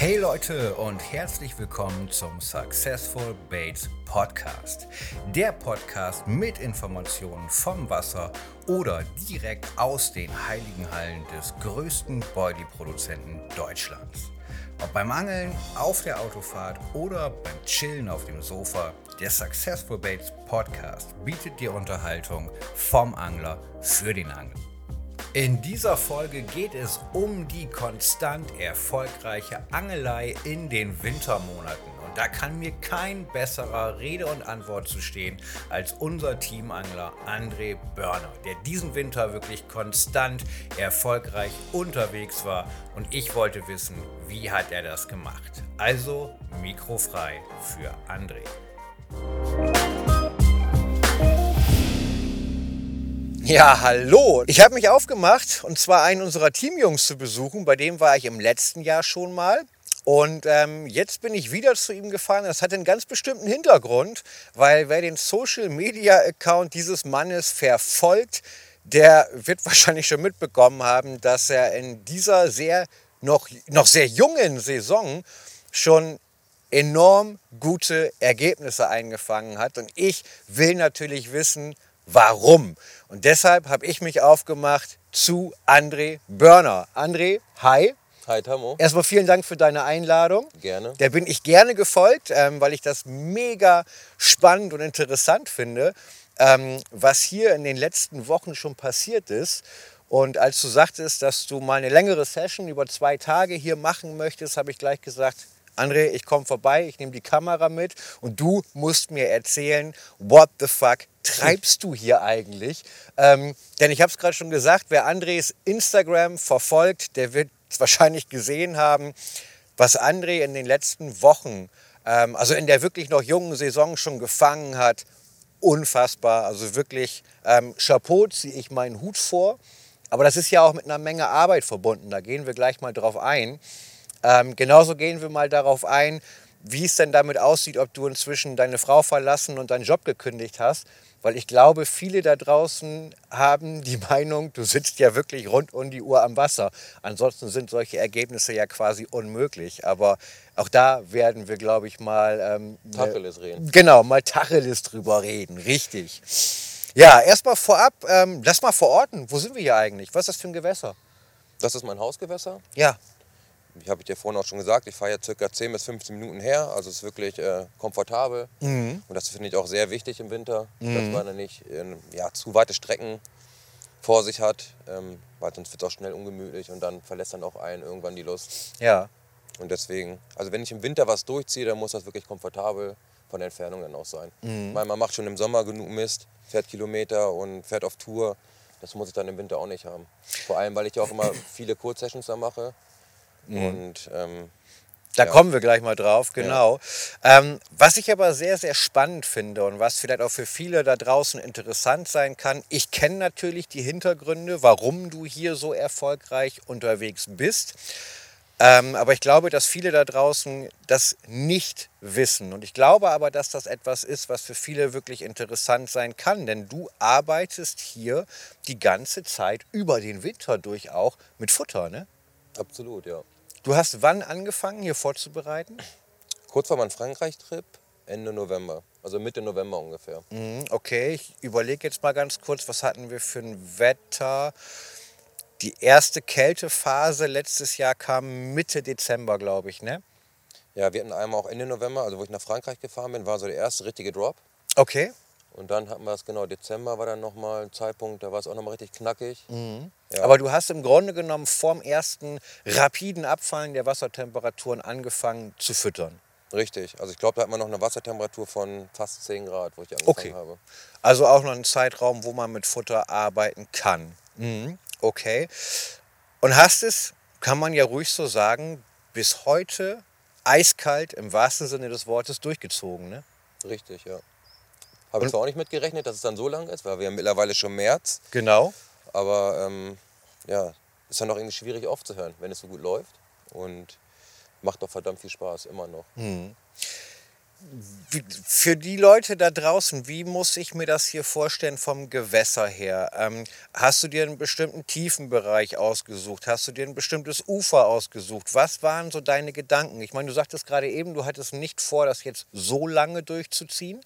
Hey Leute und herzlich willkommen zum Successful Baits Podcast. Der Podcast mit Informationen vom Wasser oder direkt aus den heiligen Hallen des größten Boilie-Produzenten Deutschlands. Ob beim Angeln, auf der Autofahrt oder beim Chillen auf dem Sofa, der Successful Baits Podcast bietet dir Unterhaltung vom Angler für den Angler. In dieser Folge geht es um die konstant erfolgreiche Angelei in den Wintermonaten. Und da kann mir kein besserer Rede und Antwort zu stehen als unser Teamangler André Börner, der diesen Winter wirklich konstant erfolgreich unterwegs war. Und ich wollte wissen, wie hat er das gemacht? Also mikrofrei für André. Ja, hallo. Ich habe mich aufgemacht und zwar einen unserer Teamjungs zu besuchen. Bei dem war ich im letzten Jahr schon mal. Und ähm, jetzt bin ich wieder zu ihm gefahren. Das hat einen ganz bestimmten Hintergrund, weil wer den Social Media Account dieses Mannes verfolgt, der wird wahrscheinlich schon mitbekommen haben, dass er in dieser sehr noch, noch sehr jungen Saison schon enorm gute Ergebnisse eingefangen hat. Und ich will natürlich wissen, warum. Und deshalb habe ich mich aufgemacht zu André Börner. André, hi. Hi Tamo. Erstmal vielen Dank für deine Einladung. Gerne. Der bin ich gerne gefolgt, ähm, weil ich das mega spannend und interessant finde, ähm, was hier in den letzten Wochen schon passiert ist. Und als du sagtest, dass du mal eine längere Session über zwei Tage hier machen möchtest, habe ich gleich gesagt, André, ich komme vorbei, ich nehme die Kamera mit und du musst mir erzählen, what the fuck treibst du hier eigentlich? Ähm, denn ich habe es gerade schon gesagt, wer Andres Instagram verfolgt, der wird es wahrscheinlich gesehen haben, was André in den letzten Wochen, ähm, also in der wirklich noch jungen Saison schon gefangen hat. Unfassbar, also wirklich ähm, Chapeau ziehe ich meinen Hut vor. Aber das ist ja auch mit einer Menge Arbeit verbunden, da gehen wir gleich mal drauf ein. Ähm, genauso gehen wir mal darauf ein, wie es denn damit aussieht, ob du inzwischen deine Frau verlassen und deinen Job gekündigt hast. Weil ich glaube, viele da draußen haben die Meinung, du sitzt ja wirklich rund um die Uhr am Wasser. Ansonsten sind solche Ergebnisse ja quasi unmöglich. Aber auch da werden wir, glaube ich, mal... Ähm, Tacheles reden. Genau, mal Tacheles drüber reden. Richtig. Ja, erstmal vorab, ähm, lass mal verorten. Wo sind wir hier eigentlich? Was ist das für ein Gewässer? Das ist mein Hausgewässer. Ja, Ich habe ich dir vorhin auch schon gesagt, ich fahre jetzt circa 10 bis 15 Minuten her. Also es ist wirklich äh, komfortabel. Mhm. Und das finde ich auch sehr wichtig im Winter, dass man dann nicht ähm, ja, zu weite Strecken vor sich hat, ähm, weil sonst wird es auch schnell ungemütlich und dann verlässt dann auch einen irgendwann die Lust. ja. Und deswegen, also wenn ich im Winter was durchziehe, dann muss das wirklich komfortabel von der Entfernung dann auch sein. Weil man macht schon im Sommer genug Mist, fährt Kilometer und fährt auf Tour. Das muss ich dann im Winter auch nicht haben. Vor allem, weil ich ja auch immer viele Kurzsessions da mache. Und ähm, Da Ja. kommen wir gleich mal drauf, genau. Ähm, was ich aber sehr, sehr spannend finde und was vielleicht auch für viele da draußen interessant sein kann, ich kenne natürlich die Hintergründe, warum du hier so erfolgreich unterwegs bist. Ähm, aber ich glaube, dass viele da draußen das nicht wissen. Und ich glaube aber, dass das etwas ist, was für viele wirklich interessant sein kann. Denn du arbeitest hier die ganze Zeit über den Winter durch auch mit Futter. Ne? absolut, ja. Du hast wann angefangen, hier vorzubereiten? Kurz vor meinem Frankreich-Trip, Ende November. Also Mitte November ungefähr. Mhm, Okay, ich überlege jetzt mal ganz kurz, was hatten wir für ein Wetter? Die erste Kältephase letztes Jahr kam Mitte Dezember, glaube ich, ne? Ja, wir hatten einmal auch Ende November, also wo ich nach Frankreich gefahren bin, war so der erste richtige Drop. Okay. Und dann hatten wir es, genau, Dezember war dann nochmal ein Zeitpunkt, da war es auch nochmal richtig knackig. Ja. Aber du hast im Grunde genommen vorm ersten rapiden Abfallen der Wassertemperaturen angefangen zu füttern. Richtig. Also ich glaube, da hat man noch eine Wassertemperatur von fast 10 Grad, wo ich angefangen Okay. habe. Also auch noch ein Zeitraum, wo man mit Futter arbeiten kann. Mhm. Okay. Und hast es, kann man ja ruhig so sagen, bis heute eiskalt im wahrsten Sinne des Wortes durchgezogen, ne? Richtig, ja. Habe ich zwar auch nicht mitgerechnet, dass es dann so lang ist, weil wir haben mittlerweile schon März. Genau. Aber ähm, ja, ist dann auch irgendwie schwierig aufzuhören, wenn es so gut läuft. Und macht doch verdammt viel Spaß, immer noch. Wie, für die Leute da draußen, wie muss ich mir das hier vorstellen vom Gewässer her? Ähm, hast du dir einen bestimmten Tiefenbereich ausgesucht? Hast du dir ein bestimmtes Ufer ausgesucht? Was waren so deine Gedanken? Ich meine, du sagtest gerade eben, du hattest nicht vor, das jetzt so lange durchzuziehen.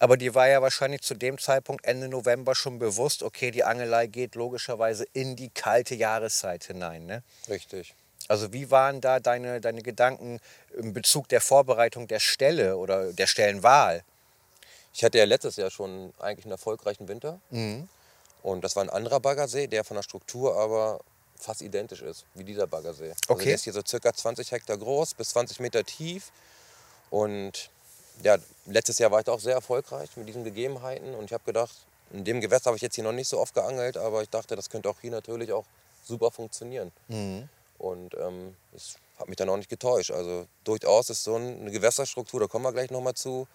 Aber dir war ja wahrscheinlich zu dem Zeitpunkt Ende November schon bewusst, okay, die Angelei geht logischerweise in die kalte Jahreszeit hinein. Ne? Richtig. Also wie waren da deine, deine Gedanken in Bezug der Vorbereitung der Stelle oder der Stellenwahl? Ich hatte ja letztes Jahr schon eigentlich einen erfolgreichen Winter. Und das war ein anderer Baggersee, der von der Struktur aber fast identisch ist wie dieser Baggersee. Also Okay. der ist hier so circa 20 Hektar groß, bis 20 Meter tief. Und ja, letztes Jahr war ich auch sehr erfolgreich mit diesen Gegebenheiten. Und ich habe gedacht, in dem Gewässer habe ich jetzt hier noch nicht so oft geangelt, aber ich dachte, das könnte auch hier natürlich auch super funktionieren. Und ähm, es hat mich dann auch nicht getäuscht. Also durchaus ist so ein- eine Gewässerstruktur, da kommen wir gleich nochmal zu,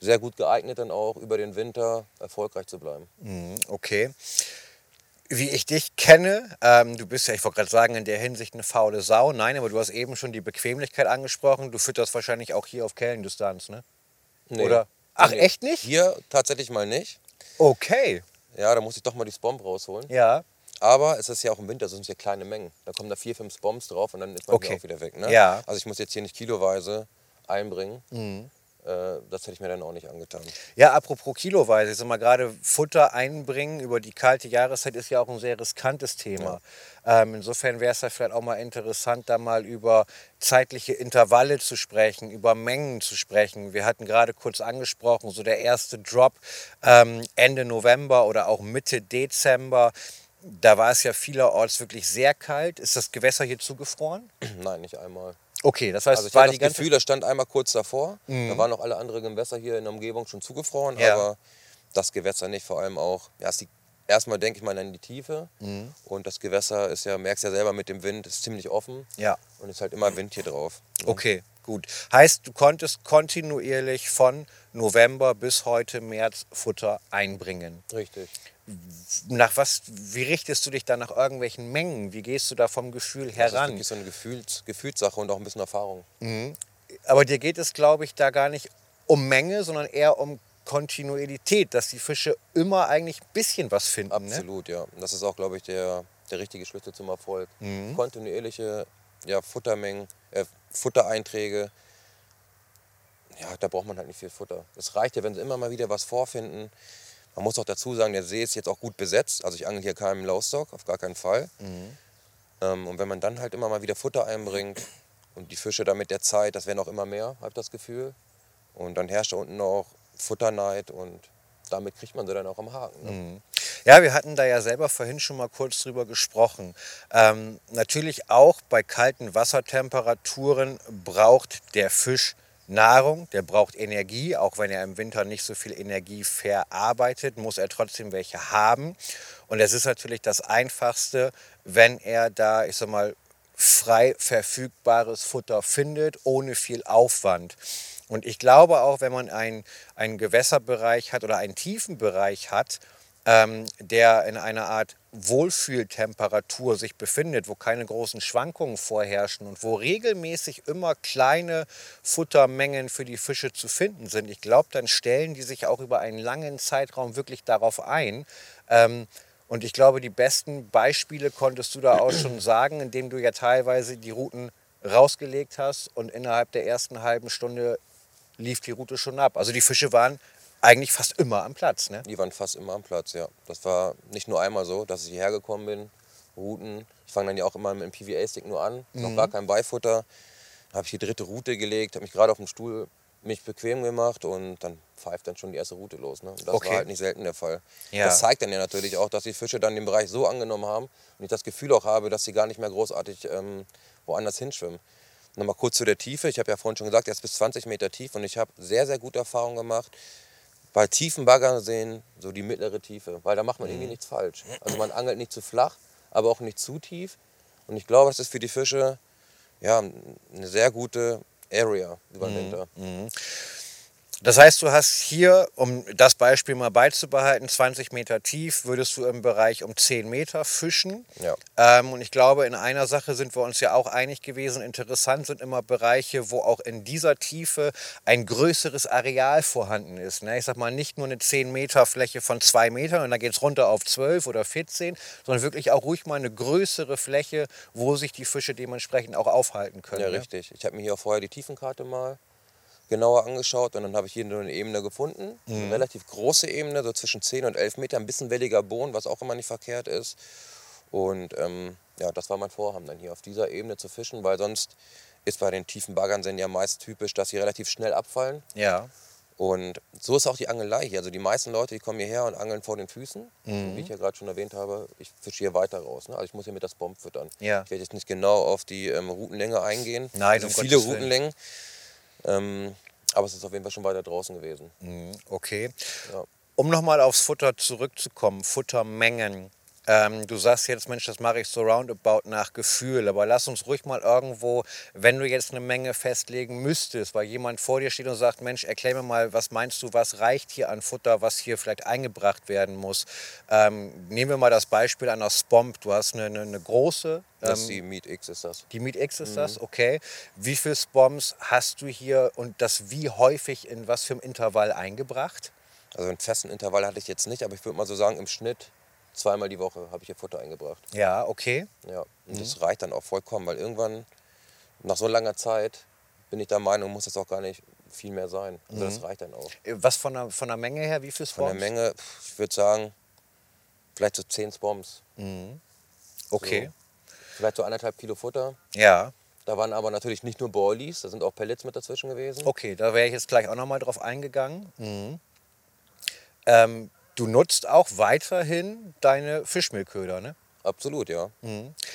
sehr gut geeignet dann auch über den Winter erfolgreich zu bleiben. Mhm, Okay. Wie ich dich kenne, ähm, du bist ja, ich wollte gerade sagen, in der Hinsicht eine faule Sau. Nein, aber du hast eben schon die Bequemlichkeit angesprochen. Du fütterst wahrscheinlich auch hier auf Kellendistanz, ne? Nee. Oder? Ach, Nee. echt nicht? Hier tatsächlich mal nicht. Okay. Ja, da muss ich doch mal die Spomb rausholen. Ja. Aber es ist ja auch im Winter, sind ja kleine Mengen. Da kommen da vier, fünf Spombs drauf und dann ist man Okay. auch wieder weg. Ne? Ja. Also ich muss jetzt hier nicht kiloweise einbringen. Mhm. Äh, das hätte ich mir dann auch nicht angetan. Ja, apropos kiloweise, ich sag mal, gerade Futter einbringen über die kalte Jahreszeit ist ja auch ein sehr riskantes Thema. Ähm, insofern wäre es ja vielleicht auch mal interessant, da mal über zeitliche Intervalle zu sprechen, über Mengen zu sprechen. Wir hatten gerade kurz angesprochen, so der erste Drop ähm, Ende November oder auch Mitte Dezember. Da war es ja vielerorts wirklich sehr kalt. Ist das Gewässer hier zugefroren? Nein, nicht einmal. Okay, das heißt, Also ich war hatte das ganze Gefühl, das stand einmal kurz davor. Da waren noch alle anderen Gewässer hier in der Umgebung schon zugefroren, Ja. aber das Gewässer nicht. Vor allem auch, ja, die, erstmal denke ich mal an die Tiefe. Mhm. Und das Gewässer ist ja, merkst ja selber mit dem Wind, ist ziemlich offen. Ja. Und ist halt immer Wind hier drauf. ne? Okay, gut. Heißt, du konntest kontinuierlich von November bis heute März Futter einbringen. Richtig. Nach was, wie richtest du dich da nach irgendwelchen Mengen? Wie gehst du da vom Gefühl Das ist heran? wirklich so eine Gefühls, Gefühlssache und auch ein bisschen Erfahrung. Aber dir geht es, glaube ich, da gar nicht um Menge, sondern eher um Kontinuität, dass die Fische immer eigentlich ein bisschen was finden. Ne? Absolut, ja. Und Das ist auch, glaube ich, der, der richtige Schlüssel zum Erfolg. Mhm. Kontinuierliche ja, Futtermengen, äh, Futtereinträge. Ja, da braucht man halt nicht viel Futter. Es reicht ja, wenn sie immer mal wieder was vorfinden. Man muss auch dazu sagen, der See ist jetzt auch gut besetzt. Also ich angel hier keinen Lowstock, auf gar keinen Fall. Mhm. Ähm, und wenn man dann halt immer mal wieder Futter einbringt und die Fische dann mit der Zeit, das werden auch immer mehr, habe ich das Gefühl. Und dann herrscht da unten auch Futterneid und damit kriegt man sie dann auch am Haken. Ne? Mhm. Ja, wir hatten da ja selber vorhin schon mal kurz drüber gesprochen. Ähm, natürlich auch bei kalten Wassertemperaturen braucht der Fisch Nahrung, der braucht Energie, auch wenn er im Winter nicht so viel Energie verarbeitet, muss er trotzdem welche haben. Und es ist natürlich das Einfachste, wenn er da, ich sag mal, frei verfügbares Futter findet, ohne viel Aufwand. Und ich glaube auch, wenn man einen, einen Gewässerbereich hat oder einen Tiefenbereich hat, ähm, der in einer Art Wohlfühltemperatur sich befindet, wo keine großen Schwankungen vorherrschen und wo regelmäßig immer kleine Futtermengen für die Fische zu finden sind. Ich glaube, dann stellen die sich auch über einen langen Zeitraum wirklich darauf ein. Ähm, und ich glaube, die besten Beispiele konntest du da auch schon sagen, indem du ja teilweise die Routen rausgelegt hast und innerhalb der ersten halben Stunde lief die Route schon ab. Also die Fische waren eigentlich fast immer am Platz. Ne? Die waren fast immer am Platz, ja. Das war nicht nur einmal so, dass ich hierher gekommen bin, Routen. Ich fange dann ja auch immer mit dem PVA-Stick nur an, noch gar kein Beifutter. Habe ich die dritte Route gelegt, habe mich gerade auf dem Stuhl mich bequem gemacht und dann pfeift dann schon die erste Route los. Ne? Und das Okay. war halt nicht selten der Fall. Ja. Das zeigt dann ja natürlich auch, dass die Fische dann den Bereich so angenommen haben und ich das Gefühl auch habe, dass sie gar nicht mehr großartig ähm, woanders hinschwimmen. Nochmal kurz zu der Tiefe. Ich habe ja vorhin schon gesagt, er ist bis 20 Meter tief und ich habe sehr, sehr gute Erfahrungen gemacht. Bei tiefen Baggerseen so die mittlere Tiefe, weil da macht man irgendwie nichts falsch. Also man angelt nicht zu flach, aber auch nicht zu tief. Und ich glaube, das ist für die Fische ja, eine sehr gute Area über den Winter. Das heißt, du hast hier, um das Beispiel mal beizubehalten, 20 Meter tief, würdest du im Bereich um 10 Meter fischen. Ja. Ähm, und ich glaube, in einer Sache sind wir uns ja auch einig gewesen. Interessant sind immer Bereiche, wo auch in dieser Tiefe ein größeres Areal vorhanden ist. Ne? Ich sag mal, nicht nur eine 10 Meter Fläche von 2 Metern und dann geht es runter auf 12 oder 14, sondern wirklich auch ruhig mal eine größere Fläche, wo sich die Fische dementsprechend auch aufhalten können. Ja, ne? richtig. Ich habe mir hier auch vorher die Tiefenkarte mal genauer angeschaut und dann habe ich hier nur eine Ebene gefunden. Eine relativ große Ebene, so zwischen 10 und 11 Meter, ein bisschen welliger Boden, was auch immer nicht verkehrt ist. Und ähm, ja, das war mein Vorhaben, dann hier auf dieser Ebene zu fischen, weil sonst ist bei den tiefen Baggernseen ja meist typisch, dass sie relativ schnell abfallen. Ja. Und so ist auch die Angelei hier. Also die meisten Leute, die kommen hierher und angeln vor den Füßen. Wie ich ja gerade schon erwähnt habe, ich fische hier weiter raus. Ne? Also ich muss hier mit das Bomb füttern. Ja. Ich werde jetzt nicht genau auf die ähm, Routenlänge eingehen. Nein, also um viele Gottes Willen. Ähm, aber es ist auf jeden Fall schon weiter draußen gewesen. Mhm, Okay. Ja. Um nochmal aufs Futter zurückzukommen, Futtermengen. Ähm, du sagst jetzt, Mensch, das mache ich so roundabout nach Gefühl, aber lass uns ruhig mal irgendwo, wenn du jetzt eine Menge festlegen müsstest, weil jemand vor dir steht und sagt, Mensch, erklär mir mal, was meinst du, was reicht hier an Futter, was hier vielleicht eingebracht werden muss. Ähm, nehmen wir mal das Beispiel einer Spomp. Du hast eine, eine, eine große, Das ähm, ist die Meat X ist das. die Meat X ist Mhm. das, okay. Wie viele Spoms hast du hier und das wie häufig in was für einem Intervall eingebracht? Also einen festen Intervall hatte ich jetzt nicht, aber ich würde mal so sagen, im Schnitt zweimal die Woche habe ich hier Futter eingebracht. Ja, okay. Ja, und Mhm. das reicht dann auch vollkommen, weil irgendwann, nach so langer Zeit, bin ich der Meinung, muss das auch gar nicht viel mehr sein. Also das reicht dann auch. Äh, Was von der, von der Menge her, wie viele Von Spoms? der Menge, ich würde sagen, vielleicht so 10 Spoms. Okay. Vielleicht so anderthalb Kilo Futter. Ja, Da waren aber natürlich nicht nur Boilies, da sind auch Pellets mit dazwischen gewesen. okay, da wäre ich jetzt gleich auch nochmal drauf eingegangen. Mhm. Ähm, du nutzt auch weiterhin deine Fischmehlköder, ne? Absolut, ja.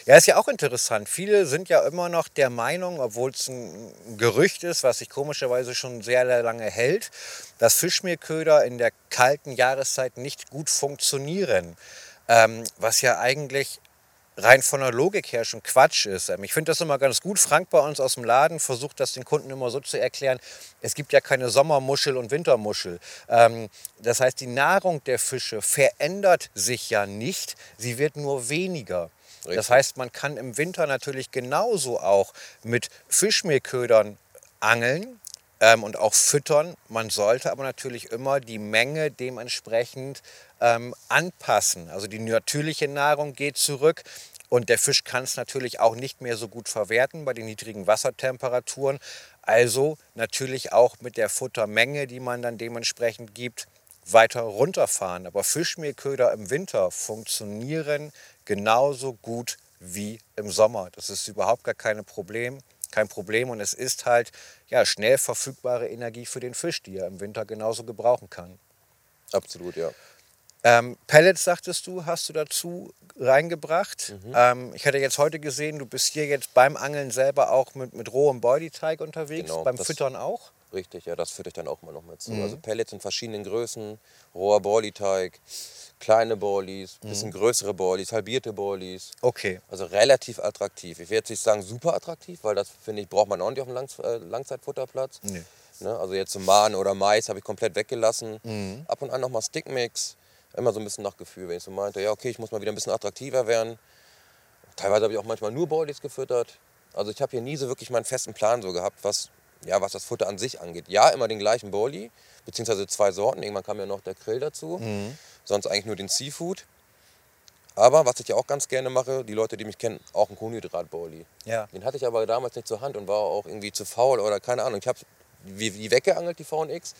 Ja, ist ja auch interessant. Viele sind ja immer noch der Meinung, obwohl es ein Gerücht ist, was sich komischerweise schon sehr lange hält, dass Fischmehlköder in der kalten Jahreszeit nicht gut funktionieren. Ähm, was ja eigentlich rein von der Logik her schon Quatsch ist. Ähm, Ich finde das immer ganz gut. Frank bei uns aus dem Laden versucht das den Kunden immer so zu erklären, es gibt ja keine Sommermuschel und Wintermuschel. Ähm, Das heißt, die Nahrung der Fische verändert sich ja nicht, sie wird nur weniger. Das Richtig. heißt, man kann im Winter natürlich genauso auch mit Fischmehlködern angeln ähm, und auch füttern. Man sollte aber natürlich immer die Menge dementsprechend ähm, anpassen. Also die natürliche Nahrung geht zurück. Und der Fisch kann es natürlich auch nicht mehr so gut verwerten bei den niedrigen Wassertemperaturen. Also natürlich auch mit der Futtermenge, die man dann dementsprechend gibt, weiter runterfahren. Aber Fischmehlköder im Winter funktionieren genauso gut wie im Sommer. Das ist überhaupt gar keine Problem, kein Problem. Und es ist halt ja, schnell verfügbare Energie für den Fisch, die er im Winter genauso gebrauchen kann. Absolut, ja. Ähm, Pellets, sagtest du, hast du dazu reingebracht. Mhm. Ähm, ich hatte jetzt heute gesehen, du bist hier jetzt beim Angeln selber auch mit, mit rohem Boilie-Teig unterwegs, Genau, beim Füttern auch. Richtig, ja, das führe ich dann auch mal noch mit zu. Mhm. Also Pellets in verschiedenen Größen, roher Borli-Teig, kleine Borlis, Mhm. bisschen größere Borlis, halbierte Borlis. Okay. Also relativ attraktiv. Ich will jetzt nicht sagen super attraktiv, weil das finde ich braucht man auch nicht auf dem Langs äh, Langzeitfutterplatz. Nee. Ne? Also jetzt so Mahn oder Mais habe ich komplett weggelassen. Mhm. Ab und an nochmal Stickmix. Immer so ein bisschen nach Gefühl, wenn ich so meinte, ja okay, ich muss mal wieder ein bisschen attraktiver werden. Teilweise habe ich auch manchmal nur Borlis gefüttert. Also ich habe hier nie so wirklich meinen festen Plan so gehabt, was, ja, was das Futter an sich angeht. Ja, immer den gleichen Borli, beziehungsweise zwei Sorten. Irgendwann kam ja noch der Grill dazu. Sonst eigentlich nur den Seafood. Aber was ich ja auch ganz gerne mache, die Leute, die mich kennen, auch ein Kohlenhydrat-Borli. Ja. Den hatte ich aber damals nicht zur Hand und war auch irgendwie zu faul oder keine Ahnung. Ich habe die, die weggeangelt, die VNX,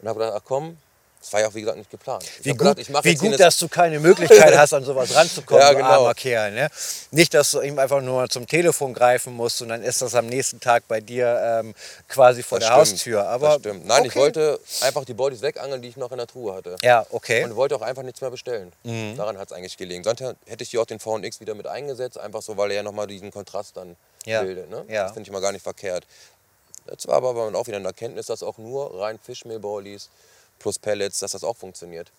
und habe gedacht, ach komm, das war ja auch wie gesagt nicht geplant. Ich Wie gut, gedacht, ich wie gut dass du keine Möglichkeit hast, an sowas ranzukommen, Ja, genau. armer Kerl. Ne? Nicht, dass du ihm einfach nur zum Telefon greifen musst und dann ist das am nächsten Tag bei dir ähm, quasi vor Das der stimmt, Haustür. Aber das stimmt. Nein, ich okay. wollte einfach die Bodies wegangeln, die ich noch in der Truhe hatte. Ja, okay. Und wollte auch einfach nichts mehr bestellen. Mhm. Daran hat es eigentlich gelegen. Sonst hätte ich hier auch den VNX wieder mit eingesetzt, einfach so, weil er ja nochmal diesen Kontrast dann Ja. bildet. Ne? Ja. Das finde ich mal gar nicht verkehrt. Jetzt war aber man auch wieder eine Erkenntnis, dass auch nur rein Fischmehlbollies plus Pellets, dass das auch funktioniert.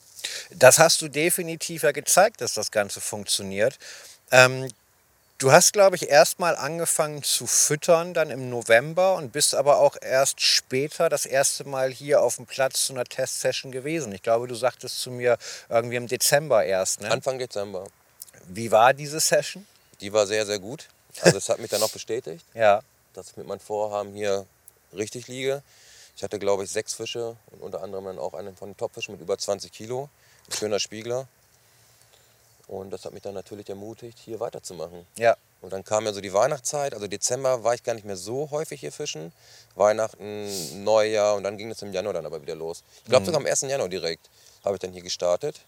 Das hast du definitiv ja gezeigt, dass das Ganze funktioniert. Ähm, Du hast, glaube ich, erstmal angefangen zu füttern, dann im November und bist aber auch erst später das erste Mal hier auf dem Platz zu einer Testsession gewesen. Ich glaube, du sagtest zu mir irgendwie im Dezember erst. Ne? Anfang Dezember. Wie war diese Session? Die war sehr, sehr gut. Also es hat mich dann noch bestätigt, Ja. dass ich mit meinem Vorhaben hier richtig liege. Ich hatte, glaube ich, sechs Fische und unter anderem dann auch einen von den Topfischen mit über 20 Kilo. Ein schöner Spiegler. Und das hat mich dann natürlich ermutigt, hier weiterzumachen. Ja. Und dann kam ja so die Weihnachtszeit. Also Dezember war ich gar nicht mehr so häufig hier fischen. Weihnachten, Neujahr und dann ging es im Januar dann aber wieder los. Ich glaube sogar am 1. Januar direkt habe ich dann hier gestartet.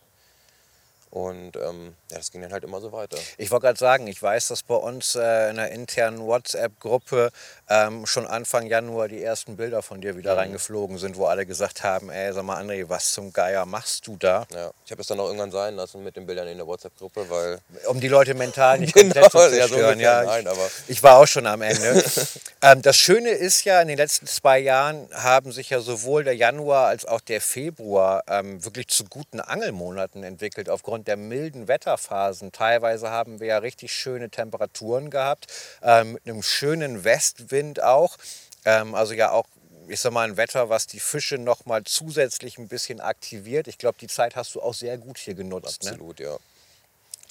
Und ähm, ja, das ging dann halt immer so weiter. Ich wollte gerade sagen, ich weiß, dass bei uns äh, in einer internen WhatsApp-Gruppe ähm, schon Anfang Januar die ersten Bilder von dir wieder reingeflogen sind, wo alle gesagt haben, ey, sag mal André, was zum Geier machst du da? Ja, ich habe es dann auch irgendwann sein lassen mit den Bildern in der WhatsApp-Gruppe, weil Um die Leute mental nicht Genau, komplett zu ja, so zerstören. ja, nein, ich, ich war auch schon am Ende. ähm, das Schöne ist ja, in den letzten zwei Jahren haben sich ja sowohl der Januar als auch der Februar ähm, wirklich zu guten Angelmonaten entwickelt, aufgrund der milden Wetterphasen. Teilweise haben wir ja richtig schöne Temperaturen gehabt, ähm, mit einem schönen Westwind auch. Ähm, also ja auch ich sag mal, ein Wetter, was die Fische noch mal zusätzlich ein bisschen aktiviert. Ich glaube, die Zeit hast du auch sehr gut hier genutzt. Ne? absolut, ja.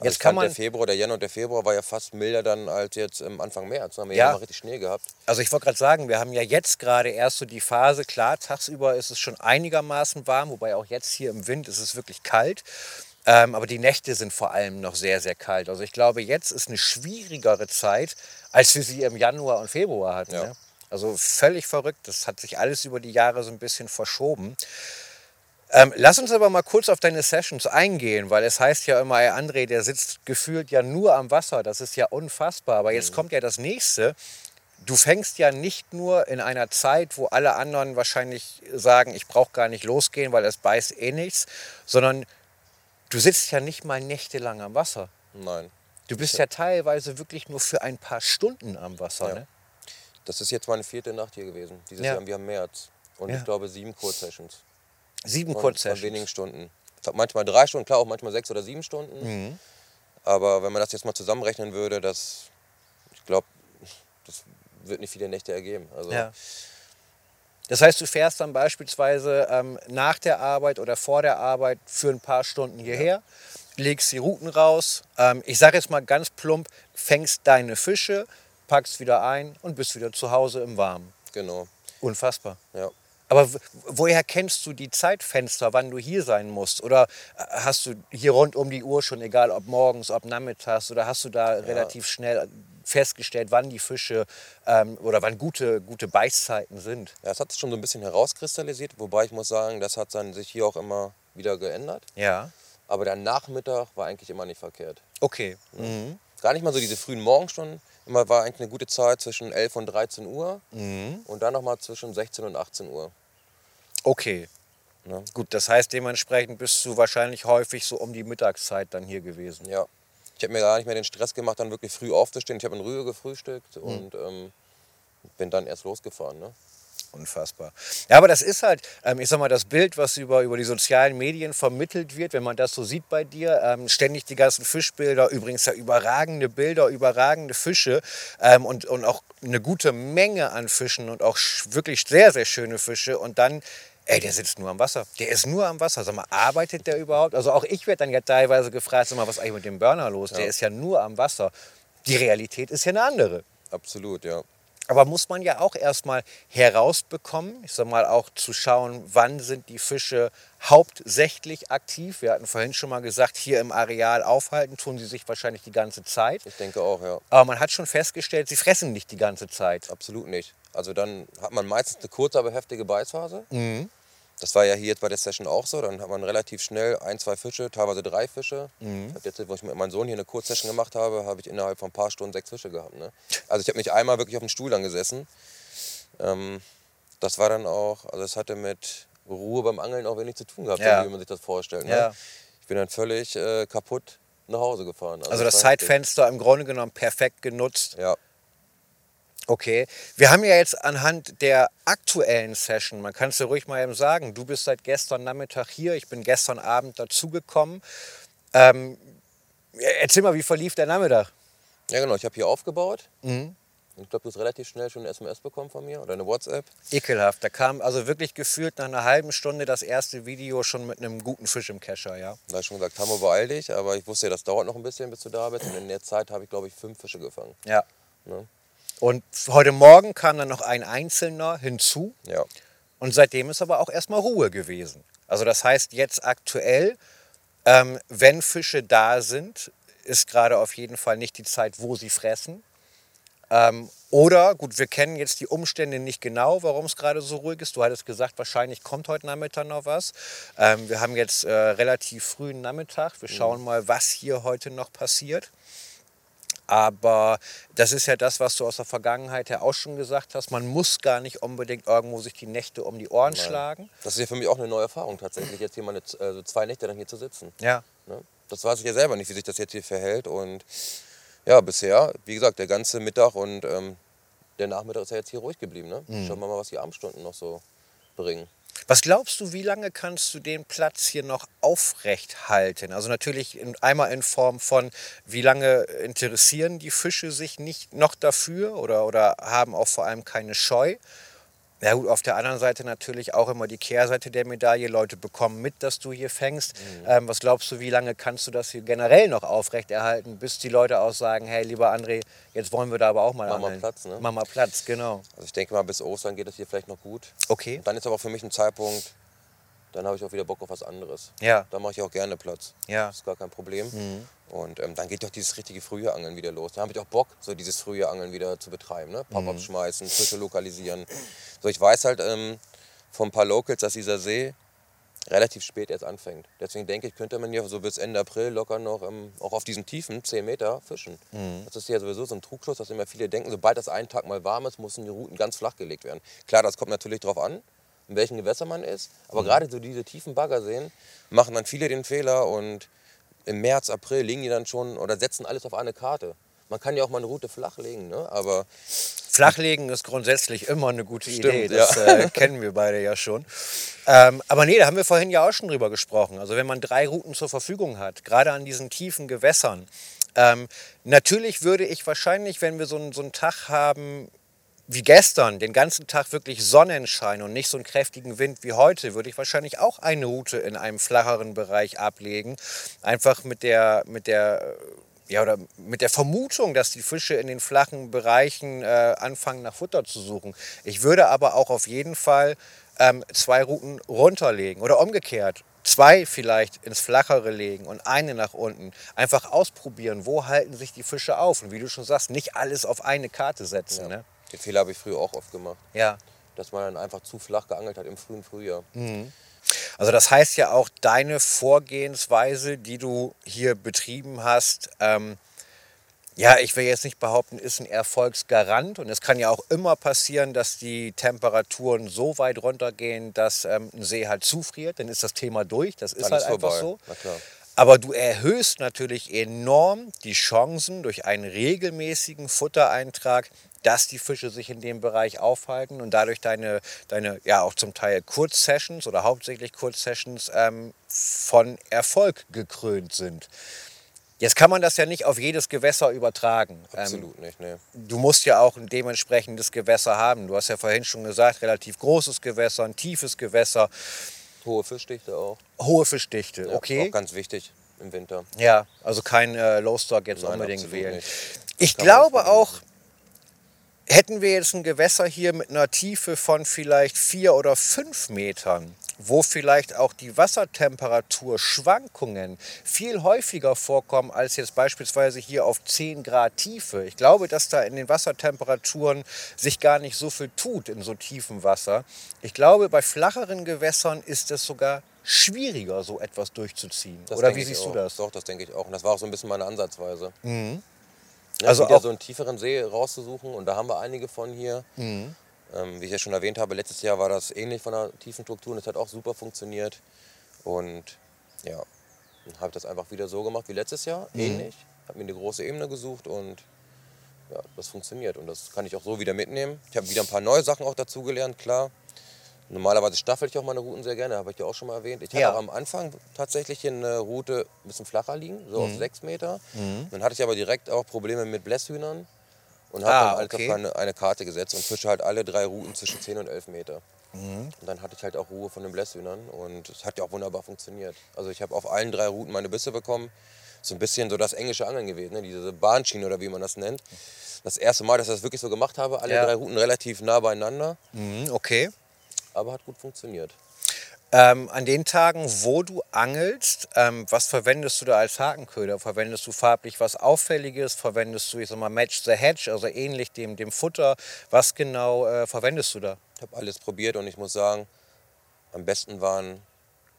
Also Jetzt kann man, der Februar, der Januar und der Februar war ja fast milder dann als jetzt im Anfang März. Da haben wir Ja. ja mal richtig Schnee gehabt. Also ich wollte gerade sagen, wir haben ja jetzt gerade erst so die Phase, klar, tagsüber ist es schon einigermaßen warm, wobei auch jetzt hier im Wind ist es wirklich kalt. Ähm, aber die Nächte sind vor allem noch sehr, sehr kalt. Also ich glaube, jetzt ist eine schwierigere Zeit, als wir sie im Januar und Februar hatten. Ja. Ne? Also völlig verrückt. Das hat sich alles über die Jahre so ein bisschen verschoben. Ähm, lass uns aber mal kurz auf deine Sessions eingehen, weil es heißt ja immer, ey, André, der sitzt gefühlt ja nur am Wasser. Das ist ja unfassbar. Aber jetzt kommt ja das nächste. Du fängst ja nicht nur in einer Zeit, wo alle anderen wahrscheinlich sagen, ich brauche gar nicht losgehen, weil es beißt eh nichts, sondern du sitzt ja nicht mal nächtelang am Wasser. Nein. Du bist ja teilweise wirklich nur für ein paar Stunden am Wasser. Ja. Ne? Das ist jetzt meine vierte Nacht hier gewesen. Dieses Ja. Jahr, wir haben März. Und Ja. ich glaube sieben Kurzsessions. Sieben Von, von Kurzsessions. wenigen Stunden. Manchmal drei Stunden, klar, auch manchmal sechs oder sieben Stunden. Mhm. Aber wenn man das jetzt mal zusammenrechnen würde, das, ich glaube, das wird nicht viele Nächte ergeben. Also, Ja. Das heißt, du fährst dann beispielsweise ähm, nach der Arbeit oder vor der Arbeit für ein paar Stunden hierher, legst die Routen raus. Ähm, ich sage jetzt mal ganz plump, fängst deine Fische, packst wieder ein und bist wieder zu Hause im Warmen. Genau. Unfassbar. Ja. Aber woher kennst du die Zeitfenster, wann du hier sein musst? Oder äh, hast du hier rund um die Uhr schon, egal ob morgens, ob nachmittags, oder hast du da relativ schnell festgestellt, wann die Fische ähm, oder wann gute, gute Beißzeiten sind? Ja, es hat sich schon so ein bisschen herauskristallisiert, wobei ich muss sagen, das hat dann sich hier auch immer wieder geändert. Ja. Aber der Nachmittag war eigentlich immer nicht verkehrt. Okay. Mhm. Gar nicht mal so diese frühen Morgenstunden. Immer war eigentlich eine gute Zeit zwischen 11 und 13 Uhr Mhm. und dann nochmal zwischen 16 und 18 Uhr. Okay. Ne? Gut, das heißt, dementsprechend bist du wahrscheinlich häufig so um die Mittagszeit dann hier gewesen. Ja. Ich habe mir gar nicht mehr den Stress gemacht, dann wirklich früh aufzustehen. Ich habe in Rühe gefrühstückt Mhm. und ähm, bin dann erst losgefahren. Ne? Unfassbar. Ja, aber das ist halt, ähm, ich sag mal, das Bild, was über, über die sozialen Medien vermittelt wird, wenn man das so sieht bei dir, ähm, ständig die ganzen Fischbilder, übrigens ja überragende Bilder, überragende Fische ähm, und, und auch eine gute Menge an Fischen und auch wirklich sehr, sehr schöne Fische und dann Ey, der sitzt nur am Wasser. Der ist nur am Wasser. Sag mal, arbeitet der überhaupt? Also auch ich werde dann ja teilweise gefragt, sag mal, was ist eigentlich mit dem Burner los? Der Ja. ist ja nur am Wasser. Die Realität ist ja eine andere. Absolut, ja. Aber muss man ja auch erstmal herausbekommen, ich sag mal auch zu schauen, wann sind die Fische hauptsächlich aktiv. Wir hatten vorhin schon mal gesagt, hier im Areal aufhalten tun sie sich wahrscheinlich die ganze Zeit. Ich denke auch, ja. Aber man hat schon festgestellt, sie fressen nicht die ganze Zeit. Absolut nicht. Also dann hat man meistens eine kurze, aber heftige Beißphase. Mhm. Das war ja hier jetzt bei der Session auch so. Dann hat man relativ schnell ein, zwei Fische, teilweise drei Fische. Mhm. Ich hab jetzt, wo ich mit meinem Sohn hier eine Kurzsession gemacht habe, habe ich innerhalb von ein paar Stunden sechs Fische gehabt. Ne? Also ich habe nicht einmal wirklich auf dem Stuhl angesessen. Ähm, das war dann auch, also es hatte mit Ruhe beim Angeln auch wenig zu tun gehabt, Ja. wie man sich das vorstellt. Ne? Ja. Ich bin dann völlig äh, kaputt nach Hause gefahren. Also das war heftig. Zeitfenster im Grunde genommen perfekt genutzt. Ja, Okay. Wir haben ja jetzt anhand der aktuellen Session, man kann es ja ruhig mal eben sagen, du bist seit gestern Nachmittag hier, ich bin gestern Abend dazugekommen. Ähm, erzähl mal, wie verlief der Nachmittag? Ja, genau. Ich habe hier aufgebaut. Mhm. Und ich glaube, du hast relativ schnell schon eine SMS bekommen von mir oder eine WhatsApp. Ekelhaft. Da kam also wirklich gefühlt nach einer halben Stunde das erste Video schon mit einem guten Fisch im Kescher, ja. Da habe ich schon gesagt, Tammo, beeil dich. Aber ich wusste ja, das dauert noch ein bisschen, bis du da bist. Und in der Zeit habe ich, glaube ich, fünf Fische gefangen. Ja. Ne? Und heute Morgen kam dann noch ein Einzelner hinzu. Ja. Und seitdem ist aber auch erstmal Ruhe gewesen. Also das heißt jetzt aktuell, ähm, wenn Fische da sind, ist gerade auf jeden Fall nicht die Zeit, wo sie fressen. Ähm, oder, gut, wir kennen jetzt die Umstände nicht genau, warum es gerade so ruhig ist. Du hattest gesagt, wahrscheinlich kommt heute Nachmittag noch was. Ähm, wir haben jetzt äh, relativ frühen Nachmittag. Wir schauen mal, was hier heute noch passiert. Aber das ist ja das, was du aus der Vergangenheit her auch schon gesagt hast. Man muss gar nicht unbedingt irgendwo sich die Nächte um die Ohren Nein. schlagen. Das ist ja für mich auch eine neue Erfahrung tatsächlich, jetzt hier mal eine, also zwei Nächte dann hier zu sitzen. Ja. Ne? Das weiß ich ja selber nicht, wie sich das jetzt hier verhält. Und ja, bisher, wie gesagt, der ganze Mittag und ähm, der Nachmittag ist ja jetzt hier ruhig geblieben. Ne? Schauen wir mal, was die Abendstunden noch so bringen. Was glaubst du, wie lange kannst du den Platz hier noch aufrecht halten? Also natürlich in, einmal in Form von, wie lange interessieren die Fische sich nicht noch dafür oder, oder haben auch vor allem keine Scheu? Ja gut, auf der anderen Seite natürlich auch immer die Kehrseite der Medaille. Leute bekommen mit, dass du hier fängst. Ähm, was glaubst du, wie lange kannst du das hier generell noch aufrechterhalten, bis die Leute auch sagen, hey, lieber André, jetzt wollen wir da aber auch mal Mach mal. Platz, ne? Mach mal Platz, genau. Also ich denke mal, bis Ostern geht das hier vielleicht noch gut. Okay. Und dann ist aber für mich ein Zeitpunkt, dann habe ich auch wieder Bock auf was anderes. Ja. Da mache ich auch gerne Platz. Ja. Das ist gar kein Problem. Und ähm, dann geht doch dieses richtige frühe Angeln wieder los. Da habe ich auch Bock, so dieses frühe Angeln wieder zu betreiben. Ne? Pop-ups schmeißen, Fische lokalisieren. So, ich weiß halt ähm, von ein paar Locals, dass dieser See relativ spät erst anfängt. Deswegen denke ich, könnte man hier so bis Ende April locker noch ähm, auch auf diesen Tiefen 10 Meter fischen. Das ist ja sowieso so ein Trugschluss, dass immer viele denken, sobald das einen Tag mal warm ist, müssen die Routen ganz flach gelegt werden. Klar, das kommt natürlich drauf an, in welchem Gewässer man ist. Aber gerade so diese tiefen Baggerseen machen dann viele den Fehler und im März, April liegen die dann schon oder setzen alles auf eine Karte. Man kann ja auch mal eine Route flachlegen, ne? aber Flachlegen ist grundsätzlich immer eine gute Stimmt, Idee. Das ja. äh, kennen wir beide ja schon. Ähm, aber nee, da haben wir vorhin ja auch schon drüber gesprochen. Also wenn man drei Routen zur Verfügung hat, gerade an diesen tiefen Gewässern, ähm, natürlich würde ich wahrscheinlich, wenn wir so einen, so einen Tag haben wie gestern, den ganzen Tag wirklich Sonnenschein und nicht so einen kräftigen Wind wie heute, würde ich wahrscheinlich auch eine Route in einem flacheren Bereich ablegen. Einfach mit der, mit der äh, ja, oder mit der Vermutung, dass die Fische in den flachen Bereichen äh, anfangen nach Futter zu suchen. Ich würde aber auch auf jeden Fall ähm, zwei Routen runterlegen oder umgekehrt. Zwei vielleicht ins Flachere legen und eine nach unten. Einfach ausprobieren, wo halten sich die Fische auf. Und wie du schon sagst, nicht alles auf eine Karte setzen. Ne? Den Fehler habe ich früher auch oft gemacht. Ja. Dass man dann einfach zu flach geangelt hat im frühen Frühjahr. Also das heißt ja auch, deine Vorgehensweise, die du hier betrieben hast, ähm, ja, ich will jetzt nicht behaupten, ist ein Erfolgsgarant. Und es kann ja auch immer passieren, dass die Temperaturen so weit runtergehen, dass ähm, ein See halt zufriert. Dann ist das Thema durch. Das ist Dann halt ist einfach vorbei. so. Na klar. Aber du erhöhst natürlich enorm die Chancen durch einen regelmäßigen Futtereintrag, dass die Fische sich in dem Bereich aufhalten und dadurch deine, deine ja auch zum Teil Kurzsessions oder hauptsächlich Kurzsessions ähm, von Erfolg gekrönt sind. Jetzt kann man das ja nicht auf jedes Gewässer übertragen. Ähm, Absolut nicht, ne. du musst ja auch ein dementsprechendes Gewässer haben. Du hast ja vorhin schon gesagt, relativ großes Gewässer, ein tiefes Gewässer, Hohe Fischdichte auch. hohe Fischdichte. Ja, Okay. Auch ganz wichtig im Winter. Ja, also kein äh, Low Stock jetzt Nein, unbedingt wählen. nicht. Ich Kann glaube auch, hätten wir jetzt ein Gewässer hier mit einer Tiefe von vielleicht vier oder fünf Metern, wo vielleicht auch die Wassertemperaturschwankungen viel häufiger vorkommen als jetzt beispielsweise hier auf 10 Grad Tiefe. Ich glaube, dass da in den Wassertemperaturen sich gar nicht so viel tut in so tiefem Wasser. Ich glaube, bei flacheren Gewässern ist es sogar schwieriger, so etwas durchzuziehen. Das Oder wie siehst du das? Doch, das denke ich auch. Und das war auch so ein bisschen meine Ansatzweise. Ne, Also wieder auch- so einen tieferen See rauszusuchen. Und da haben wir einige von hier. Ähm, wie ich ja schon erwähnt habe, letztes Jahr war das ähnlich von der tiefen Struktur. Und es hat auch super funktioniert. Und ja, dann habe ich das einfach wieder so gemacht wie letztes Jahr. Ähnlich. Habe mir eine große Ebene gesucht und ja, das funktioniert. Und das kann ich auch so wieder mitnehmen. Ich habe wieder ein paar neue Sachen auch dazugelernt, klar. Normalerweise staffel ich auch meine Routen sehr gerne, habe ich ja auch schon mal erwähnt. Ich hatte Ja. auch am Anfang tatsächlich eine Route ein bisschen flacher liegen, so Mhm. auf 6 Meter. Dann hatte ich aber direkt auch Probleme mit Blässhühnern und habe Ah, dann halt okay. eine, eine Karte gesetzt und fische halt alle drei Routen zwischen 10 und 11 Meter. Mhm. Und dann hatte ich halt auch Ruhe von den Blässhühnern und es hat ja auch wunderbar funktioniert. Also ich habe auf allen drei Routen meine Bisse bekommen. So ein bisschen so das englische Angeln gewesen, ne? diese Bahnschiene oder wie man das nennt. Das erste Mal, dass ich das wirklich so gemacht habe, alle Ja. drei Routen relativ nah beieinander, Mhm, okay. aber hat gut funktioniert. Ähm, an den Tagen, wo du angelst, ähm, was verwendest du da als Hakenköder? Verwendest du farblich was Auffälliges? Verwendest du, ich sag mal, Match the Hedge, also ähnlich dem, dem Futter? Was genau äh, verwendest du da? Ich habe alles probiert und ich muss sagen, am besten waren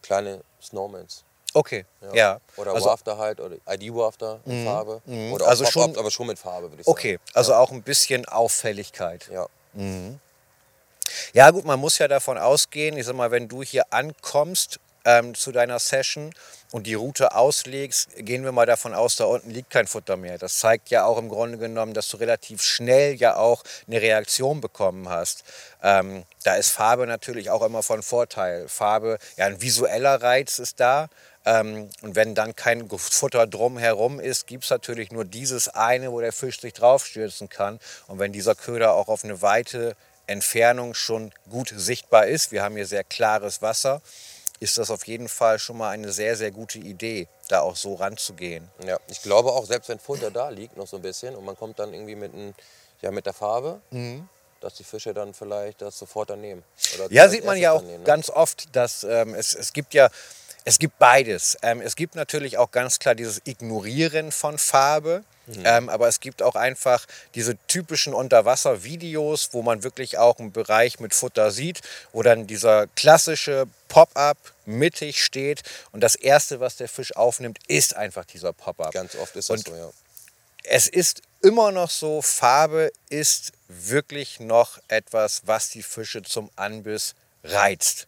kleine Snowmans. Okay, ja. Oder also, Wafter halt, oder ID-Wafter in Farbe. Oder Also schon- aber schon mit Farbe, würde ich sagen. okay, also auch ein bisschen Auffälligkeit. Ja. Ja gut, man muss ja davon ausgehen, ich sag mal, wenn du hier ankommst ähm, zu deiner Session und die Route auslegst, gehen wir mal davon aus, da unten liegt kein Futter mehr. Das zeigt ja auch im Grunde genommen, dass du relativ schnell ja auch eine Reaktion bekommen hast. Ähm, da ist Farbe natürlich auch immer von Vorteil. Farbe, ja, ein visueller Reiz ist da. Ähm, und wenn dann kein Futter drumherum ist, gibt es natürlich nur dieses eine, wo der Fisch sich draufstürzen kann. Und wenn dieser Köder auch auf eine weite Entfernung schon gut sichtbar ist, wir haben hier sehr klares Wasser, ist das auf jeden Fall schon mal eine sehr, sehr gute Idee, da auch so ranzugehen. ja. Ich glaube auch, selbst wenn Futter da liegt, noch so ein bisschen, und man kommt dann irgendwie mit, ein, ja, mit der Farbe, dass die Fische dann vielleicht das sofort dann nehmen. Ja, sieht man ja auch ne? ganz oft, dass ähm, es, es gibt ja, es gibt beides. Ähm, es gibt natürlich auch ganz klar dieses Ignorieren von Farbe, ähm, aber es gibt auch einfach diese typischen Unterwasser-Videos, wo man wirklich auch einen Bereich mit Futter sieht, wo dann dieser klassische Pop-up mittig steht und das Erste, was der Fisch aufnimmt, ist einfach dieser Pop-up. Ganz oft ist das Und so, ja. es ist immer noch so, Farbe ist wirklich noch etwas, was die Fische zum Anbiss reizt.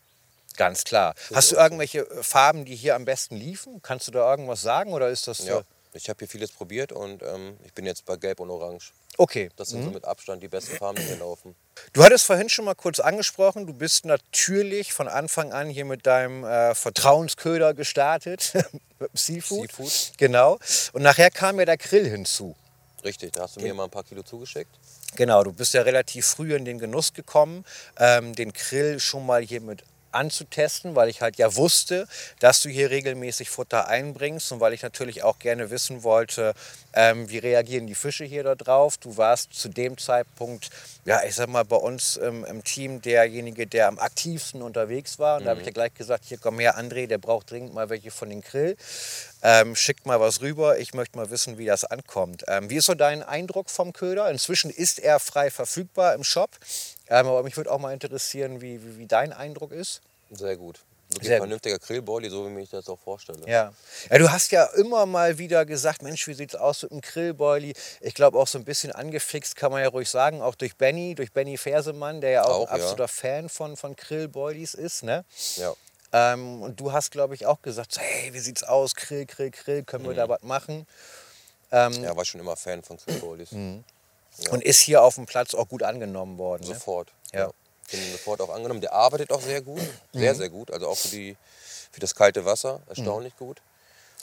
Ganz klar. Hast du irgendwelche Farben, die hier am besten liefen? Kannst du da irgendwas sagen oder ist das ja. äh, Ich habe hier vieles probiert und ähm, ich bin jetzt bei Gelb und Orange. okay? Das sind so mit Abstand die besten Farben, die hier laufen. Du hattest vorhin schon mal kurz angesprochen, du bist natürlich von Anfang an hier mit deinem äh, Vertrauensköder gestartet, Seafood. Seafood. Genau. Und nachher kam ja der Grill hinzu. Richtig, da hast du mir mal ein paar Kilo zugeschickt. Genau, du bist ja relativ früh in den Genuss gekommen, ähm, den Grill schon mal hier mit anzutesten, weil ich halt ja wusste, dass du hier regelmäßig Futter einbringst und weil ich natürlich auch gerne wissen wollte, ähm, wie reagieren die Fische hier da drauf. Du warst zu dem Zeitpunkt, ja, ich sag mal, bei uns ähm, im Team derjenige, der am aktivsten unterwegs war. Und da habe ich ja gleich gesagt, hier komm her, André, der braucht dringend mal welche von den Grill. Ähm, schickt mal was rüber, ich möchte mal wissen, wie das ankommt. Ähm, wie ist so dein Eindruck vom Köder? Inzwischen ist er frei verfügbar im Shop, ähm, aber mich würde auch mal interessieren, wie, wie, wie dein Eindruck ist. Sehr gut. Wirklich Sehr ein vernünftiger Grillboilie, so wie ich das auch vorstelle. Ja. ja, du hast ja immer mal wieder gesagt, Mensch, wie sieht's aus mit dem Grillboilie? Ich glaube auch so ein bisschen angefixt, kann man ja ruhig sagen, auch durch Benny, durch Benny Fersemann, der ja auch, Auch, ein ja. absoluter Fan von, von Grillboilies ist, ne? Ja. Ähm, und du hast, glaube ich, auch gesagt, hey, wie sieht's aus? Grill, Grill, Grill, können wir da was machen? Ähm, ja, war schon immer Fan von Grillbolies. Mhm. Und ist hier auf dem Platz auch gut angenommen worden. Ne? Sofort. Ja. Mhm. Den sofort auch angenommen. Der arbeitet auch sehr gut. Sehr, sehr gut. Also auch für, die, für das kalte Wasser. Erstaunlich gut.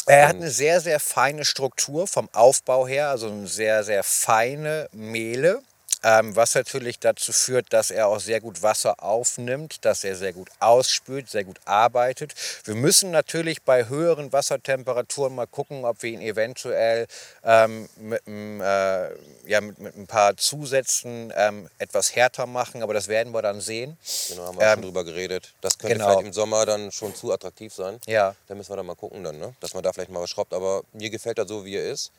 Er hat eine sehr, sehr feine Struktur vom Aufbau her, also eine sehr, sehr feine Mehle. Ähm, was natürlich dazu führt, dass er auch sehr gut Wasser aufnimmt, dass er sehr gut ausspült, sehr gut arbeitet. Wir müssen natürlich bei höheren Wassertemperaturen mal gucken, ob wir ihn eventuell ähm, mit, einem, äh, ja, mit, mit ein paar Zusätzen ähm, etwas härter machen, aber das werden wir dann sehen. Genau, haben wir auch schon drüber geredet. Das könnte genau. vielleicht im Sommer dann schon zu attraktiv sein. Ja. Da müssen wir dann mal gucken, dann, ne? dass man da vielleicht mal was schraubt. Aber mir gefällt er so, wie er ist.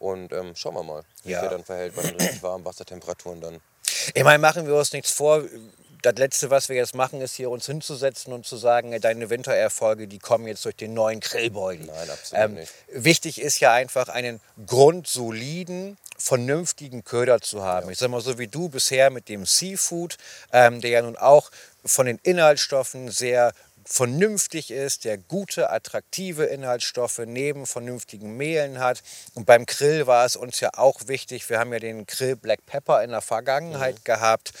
Und ähm, schauen wir mal, wie. Ja. sich der dann verhält bei den richtig warmen Wassertemperaturen dann. Ich meine, machen wir uns nichts vor. Das Letzte, was wir jetzt machen, ist hier uns hinzusetzen und zu sagen, deine Wintererfolge, die kommen jetzt durch den neuen Grillboilie. Nein, absolut nicht. Wichtig ist ja einfach, einen grundsoliden, vernünftigen Köder zu haben. Ich sag mal, so wie du bisher mit dem Seafood, ähm, der ja nun auch von den Inhaltsstoffen sehr vernünftig ist, der gute, attraktive Inhaltsstoffe neben vernünftigen Mehlen hat. Und beim Grill war es uns ja auch wichtig, wir haben ja den Grill Black Pepper in der Vergangenheit gehabt.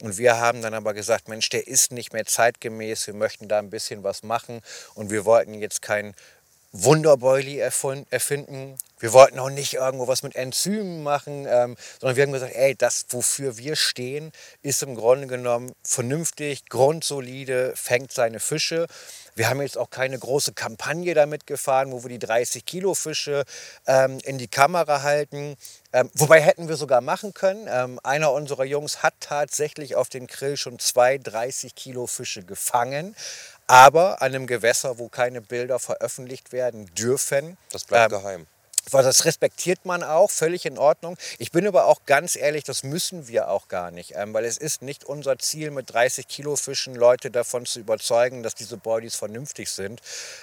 Und wir haben dann aber gesagt, Mensch, der ist nicht mehr zeitgemäß, wir möchten da ein bisschen was machen und wir wollten jetzt kein Wunderboily erfinden. Wir wollten auch nicht irgendwo was mit Enzymen machen, ähm, sondern wir haben gesagt, ey, das, wofür wir stehen, ist im Grunde genommen vernünftig, grundsolide, fängt seine Fische. Wir haben jetzt auch keine große Kampagne damit gefahren, wo wir die 30 Kilo Fische ähm, in die Kamera halten. Ähm, wobei hätten wir sogar machen können. Ähm, einer unserer Jungs hat tatsächlich auf den Grill schon zwei 30 Kilo Fische gefangen aber an einem Gewässer, wo keine Bilder veröffentlicht werden dürfen. Das bleibt ähm, geheim. Das respektiert man auch, völlig in Ordnung. Ich bin aber auch ganz ehrlich, das müssen wir auch gar nicht, ähm, weil es ist nicht unser Ziel, mit 30 Kilo Fischen Leute davon zu überzeugen, dass diese Bodies vernünftig sind.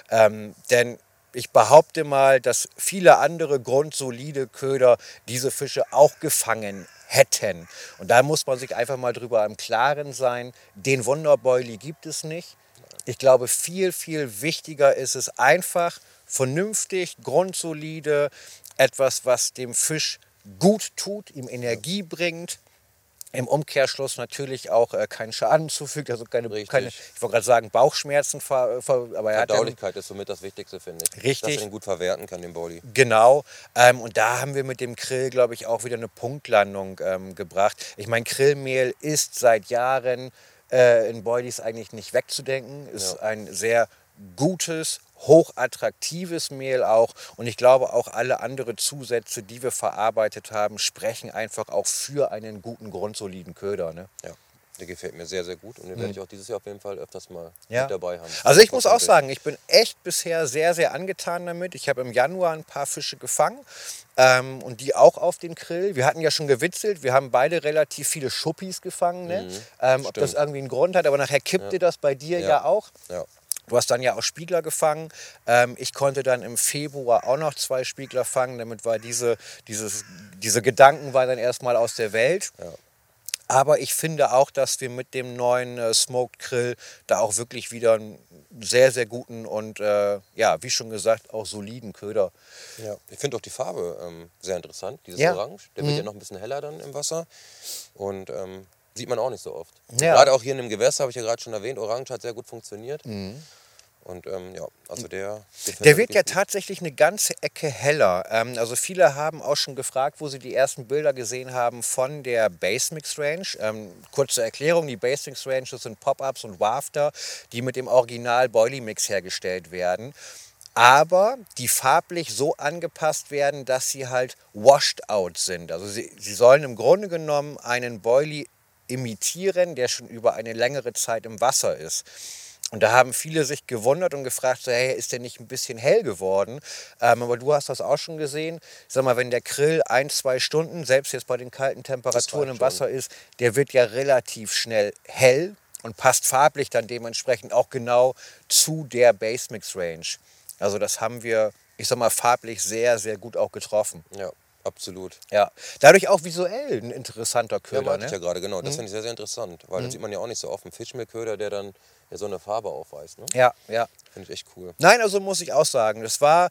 Ähm, denn ich behaupte mal, dass viele andere grundsolide Köder diese Fische auch gefangen hätten. Und da muss man sich einfach mal drüber im Klaren sein. Den Wunderboily gibt es nicht. Ich glaube, viel, viel wichtiger ist es einfach vernünftig, grundsolide, etwas, was dem Fisch gut tut, ihm Energie bringt, im Umkehrschluss natürlich auch äh, keinen Schaden zufügt, also keine, keine ich wollte gerade sagen, Bauchschmerzen. Ver, ver, aber Verdaulichkeit ist somit das Wichtigste, finde ich. Richtig. Dass er ihn gut verwerten kann, den Body. Genau. Ähm, und da haben wir mit dem Grill, glaube ich, auch wieder eine Punktlandung ähm, gebracht. Ich meine, Grillmehl ist seit Jahren äh, in Boilies eigentlich nicht wegzudenken. Ist ja. ein sehr gutes, hochattraktives Mehl auch. Und ich glaube, auch alle anderen Zusätze, die wir verarbeitet haben, sprechen einfach auch für einen guten, grundsoliden Köder. Ne? Ja. Der gefällt mir sehr, sehr gut und den werde mhm. ich auch dieses Jahr auf jeden Fall öfters mal ja. mit dabei haben. Also ich muss auch sagen, ich bin echt bisher sehr, sehr angetan damit. Ich habe im Januar ein paar Fische gefangen ähm, und die auch auf den Grill. Wir hatten ja schon gewitzelt, wir haben beide relativ viele Schuppis gefangen. Ne? Mhm. Ähm, ob das irgendwie einen Grund hat, aber nachher kippte ja. das bei dir ja, ja auch. Du hast dann ja auch Spiegler gefangen. Ähm, ich konnte dann im Februar auch noch zwei Spiegler fangen. Damit war diese, dieses, diese Gedanken waren dann erstmal aus der Welt. Ja. Aber ich finde auch, dass wir mit dem neuen äh, Smoked Grill da auch wirklich wieder einen sehr, sehr guten und äh, ja, wie schon gesagt, auch soliden Köder. Ja, ich finde auch die Farbe ähm, sehr interessant, dieses ja. Orange. Der mhm. wird ja noch ein bisschen heller dann im Wasser. Und ähm, sieht man auch nicht so oft. Ja. Gerade auch hier in dem Gewässer, habe ich ja gerade schon erwähnt, Orange hat sehr gut funktioniert. Mhm. Und ähm, ja, also der. Der wird ja tatsächlich eine ganze Ecke heller. Ähm, also viele haben auch schon gefragt, wo sie die ersten Bilder gesehen haben von der Base Mix Range. Ähm, kurze Erklärung: Die Base Mix Range sind Pop-ups und Wafter, die mit dem Original Boilie Mix hergestellt werden. Aber die farblich so angepasst werden, dass sie halt washed out sind. Also sie, sie sollen im Grunde genommen einen Boilie imitieren, der schon über eine längere Zeit im Wasser ist. Und da haben viele sich gewundert und gefragt, so, hey, ist der nicht ein bisschen hell geworden? Ähm, aber du hast das auch schon gesehen. Ich sag mal, wenn der Grill ein, zwei Stunden, selbst jetzt bei den kalten Temperaturen im Wasser ist, der wird ja relativ schnell hell und passt farblich dann dementsprechend auch genau zu der Base Mix Range. Also das haben wir, ich sag mal, farblich sehr, sehr gut auch getroffen. Ja. Absolut. Ja, dadurch auch visuell ein interessanter Köder. Ja, meinte ne? ich ja gerade, genau. Das mhm. finde ich sehr, sehr interessant, weil mhm. das sieht man ja auch nicht so oft. Ein Fischmehlköder, der dann ja so eine Farbe aufweist. Ne? Ja, ja. Finde ich echt cool. Nein, also muss ich auch sagen, das war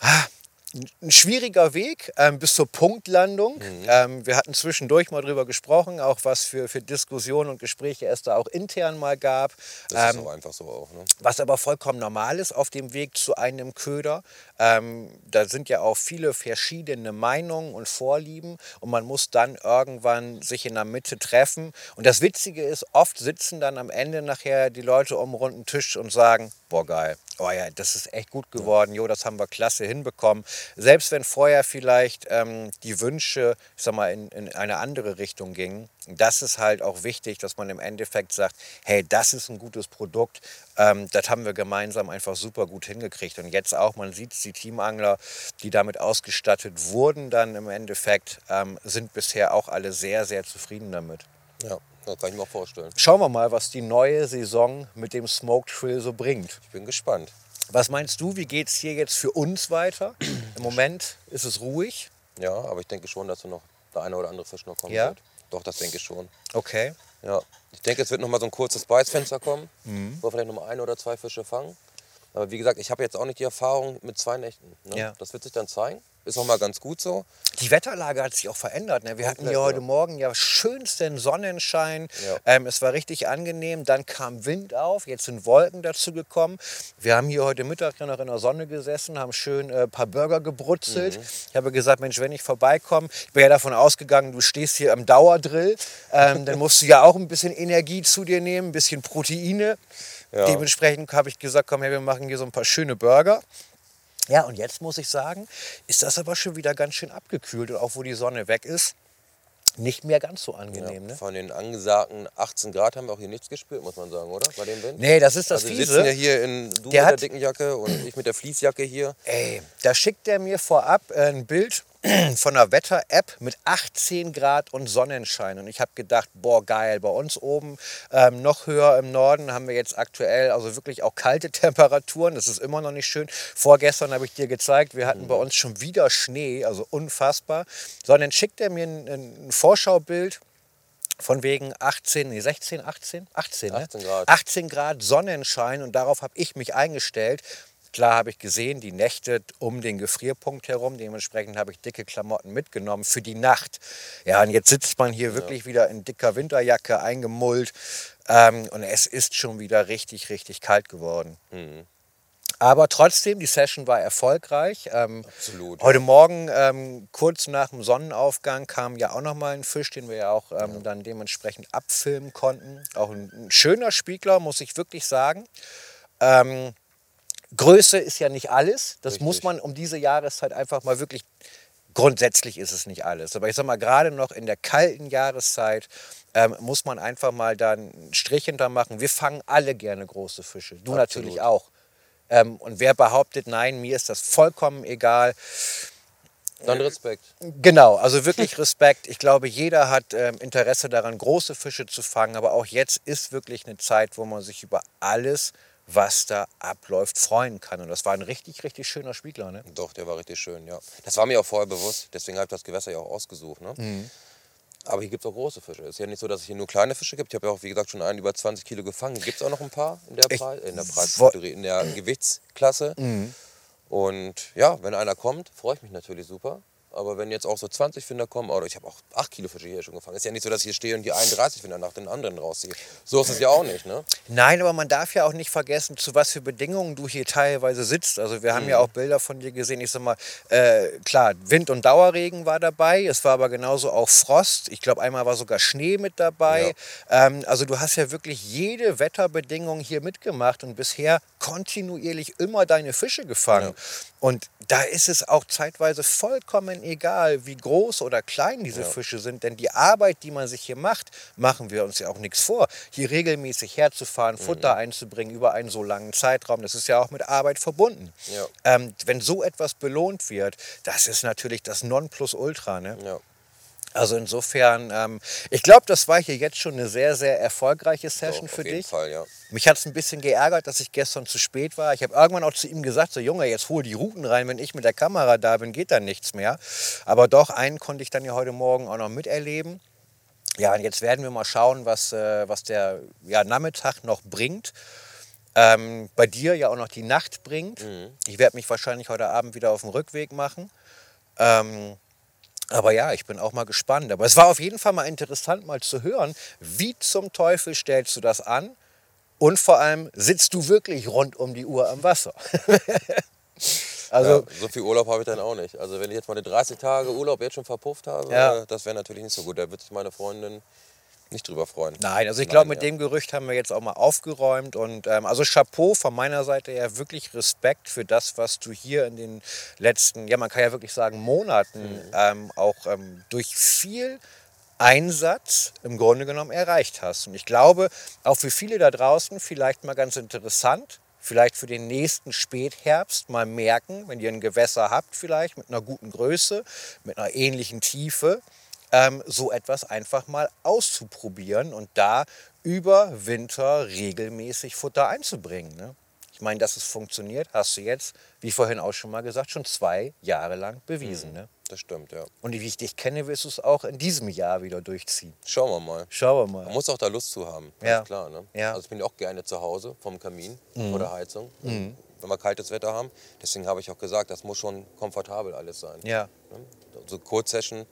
ah, ein schwieriger Weg ähm, bis zur Punktlandung. Mhm. Ähm, wir hatten zwischendurch mal drüber gesprochen, auch was für, für Diskussionen und Gespräche es da auch intern mal gab. Das ähm, ist auch einfach so auch. Ne? Was aber vollkommen normal ist auf dem Weg zu einem Köder. Ähm, da sind ja auch viele verschiedene Meinungen und Vorlieben und man muss dann irgendwann sich in der Mitte treffen. Und das Witzige ist, oft sitzen dann am Ende nachher die Leute um einen runden Tisch und sagen, boah geil, oh ja, das ist echt gut geworden, jo, das haben wir klasse hinbekommen. Selbst wenn vorher vielleicht ähm, die Wünsche, ich sag mal, in, in eine andere Richtung gingen, das ist halt auch wichtig, dass man im Endeffekt sagt, hey, das ist ein gutes Produkt, ähm, das haben wir gemeinsam einfach super gut hingekriegt. Und jetzt auch, man sieht die Teamangler, die damit ausgestattet wurden, dann im Endeffekt, ähm, sind bisher auch alle sehr, sehr zufrieden damit. Ja, das kann ich mir auch vorstellen. Schauen wir mal, was die neue Saison mit dem Smoked Trill so bringt. Ich bin gespannt. Was meinst du, wie geht es hier jetzt für uns weiter? Im Moment ist es ruhig. Ja, aber ich denke schon, dass noch der eine oder andere Fisch noch kommen ja? wird. Doch, das denke ich schon. Okay. Ja, ich denke, es wird noch mal so ein kurzes Beißfenster kommen, mhm. wo wir vielleicht noch mal ein oder zwei Fische fangen. Aber wie gesagt, ich habe jetzt auch nicht die Erfahrung mit zwei Nächten. Ne? Ja. Das wird sich dann zeigen. Ist auch mal ganz gut so. Die Wetterlage hat sich auch verändert. Ne? Wir hatten hier heute ja. Morgen ja schönsten Sonnenschein. Ja. Ähm, es war richtig angenehm. Dann kam Wind auf. Jetzt sind Wolken dazu gekommen. Wir haben hier heute Mittag ja noch in der Sonne gesessen, haben schön ein äh, paar Burger gebrutzelt. Mhm. Ich habe gesagt, Mensch, wenn ich vorbeikomme, ich bin ja davon ausgegangen, du stehst hier im Dauerdrill. Ähm, dann musst du ja auch ein bisschen Energie zu dir nehmen, ein bisschen Proteine. Ja. Dementsprechend habe ich gesagt, komm her, wir machen hier so ein paar schöne Burger. Ja, und jetzt muss ich sagen, ist das aber schon wieder ganz schön abgekühlt. Und auch wo die Sonne weg ist, nicht mehr ganz so angenehm. Ja, Ne? Von den angesagten 18 Grad haben wir auch hier nichts gespürt, muss man sagen, oder? Bei dem Wind? Nee, das ist das also wir sitzen ja hier in, du Der mit der dicken Jacke und ich mit der Fließjacke hier. Ey, da schickt er mir vorab äh, ein Bild von einer Wetter-App mit 18 Grad und Sonnenschein. Und ich habe gedacht, boah, geil, bei uns oben ähm, noch höher im Norden haben wir jetzt aktuell also wirklich auch kalte Temperaturen. Das ist immer noch nicht schön. Vorgestern habe ich dir gezeigt, wir hatten bei uns schon wieder Schnee, also unfassbar. So, und dann schickt er mir ein, ein Vorschaubild von wegen 18, nee, 16, 18? 18, ne? 18 Grad. 18 Grad Sonnenschein und darauf habe ich mich eingestellt. Klar habe ich gesehen, die Nächte um den Gefrierpunkt herum. Dementsprechend habe ich dicke Klamotten mitgenommen für die Nacht. Ja, und jetzt sitzt man hier wirklich wieder in dicker Winterjacke eingemullt. Ähm, und es ist schon wieder richtig, richtig kalt geworden. Aber trotzdem, die Session war erfolgreich. Ähm, Absolut. Heute Morgen, ähm, kurz nach dem Sonnenaufgang, kam ja auch noch mal ein Fisch, den wir ja auch ähm, dann dementsprechend abfilmen konnten. Auch ein, ein schöner Spiegler, muss ich wirklich sagen. Größe ist ja nicht alles. Das Richtig. muss man um diese Jahreszeit einfach mal wirklich. Grundsätzlich ist es nicht alles. Aber ich sag mal, gerade noch in der kalten Jahreszeit ähm, muss man einfach mal da einen Strich hinter machen. Wir fangen alle gerne große Fische. Du Absolut. natürlich auch. Ähm, und wer behauptet, nein, mir ist das vollkommen egal, Dann Respekt. Genau, also wirklich Respekt. Ich glaube, jeder hat ähm, Interesse daran, große Fische zu fangen. Aber auch jetzt ist wirklich eine Zeit, wo man sich über alles, was da abläuft, freuen kann. Und das war ein richtig, richtig schöner Spiegler. Ne? Doch, der war richtig schön, ja. Das war mir auch vorher bewusst, deswegen habe ich das Gewässer ja auch ausgesucht. Ne? Mhm. Aber hier gibt es auch große Fische. Es ist ja nicht so, dass es hier nur kleine Fische gibt. Ich habe ja auch, wie gesagt, schon einen über 20 Kilo gefangen. Gibt es auch noch ein paar in der, Preis, in der Preiskategorie, in der Gewichtsklasse. Mhm. Und ja, wenn einer kommt, freue ich mich natürlich super. Aber wenn jetzt auch so 20 Finder kommen, oder ich habe auch 8 Kilo Fische hier schon gefangen. Ist ja nicht so, dass ich hier stehe und die 31 Finder nach den anderen rausziehe. So ist es ja auch nicht, ne? Nein, aber man darf ja auch nicht vergessen, zu was für Bedingungen du hier teilweise sitzt. Also wir haben Mhm. ja auch Bilder von dir gesehen. Ich sag mal, äh, klar, Wind und Dauerregen war dabei. Es war aber genauso auch Frost. Ich glaube, einmal war sogar Schnee mit dabei. Ähm, also du hast ja wirklich jede Wetterbedingung hier mitgemacht und bisher kontinuierlich immer deine Fische gefangen. Und da ist es auch zeitweise vollkommen egal, wie groß oder klein diese Fische sind, denn die Arbeit, die man sich hier macht, machen wir uns ja auch nichts vor. Hier regelmäßig herzufahren, Mhm. Futter einzubringen über einen so langen Zeitraum, das ist ja auch mit Arbeit verbunden. Ja. Ähm, wenn so etwas belohnt wird, das ist natürlich das Nonplusultra. Ne? Ja. Also insofern, ähm, ich glaube, das war hier jetzt schon eine sehr, sehr erfolgreiche Session Doch, für dich. Fall, ja. Mich hat es ein bisschen geärgert, dass ich gestern zu spät war. Ich habe irgendwann auch zu ihm gesagt, so Junge, jetzt hol die Routen rein, wenn ich mit der Kamera da bin, geht dann nichts mehr. Aber doch, einen konnte ich dann ja heute Morgen auch noch miterleben. Ja, und jetzt werden wir mal schauen, was, äh, was der ja, Nachmittag noch bringt. Ähm, bei dir ja auch noch die Nacht bringt. Ich werde mich wahrscheinlich heute Abend wieder auf den Rückweg machen. Ähm, aber ja, ich bin auch mal gespannt. Aber es war auf jeden Fall mal interessant, mal zu hören, wie zum Teufel stellst du das an? Und vor allem, sitzt du wirklich rund um die Uhr am Wasser? also, ja, so viel Urlaub habe ich dann auch nicht. Also wenn ich jetzt mal 30 Tage Urlaub jetzt schon verpufft habe, Ja. das wäre natürlich nicht so gut. Da wird sich meine Freundin nicht drüber freuen. Nein, also ich glaube, mit ja. dem Gerücht haben wir jetzt auch mal aufgeräumt. Und ähm, also Chapeau von meiner Seite her wirklich Respekt für das, was du hier in den letzten, ja man kann ja wirklich sagen, Monaten ähm, auch ähm, durch viel Einsatz im Grunde genommen erreicht hast. Und ich glaube, auch für viele da draußen vielleicht mal ganz interessant, vielleicht für den nächsten Spätherbst mal merken, wenn ihr ein Gewässer habt, vielleicht mit einer guten Größe, mit einer ähnlichen Tiefe, ähm, so etwas einfach mal auszuprobieren und da über Winter regelmäßig Futter einzubringen. Ne? Ich meine, dass es funktioniert, hast du jetzt, wie vorhin auch schon mal gesagt, schon zwei Jahre lang bewiesen. Ne? Das stimmt, ja. Und wie ich dich kenne, wirst du es auch in diesem Jahr wieder durchziehen. Schauen wir mal. Schauen wir Man mal. muss auch da Lust zu haben, Ja. klar. Ne? Ja. Also ich bin ja auch gerne zu Hause vom Kamin vor der Heizung. wenn wir kaltes Wetter haben. Deswegen habe ich auch gesagt, das muss schon komfortabel alles sein. Ja. Ne? So Kurzsession,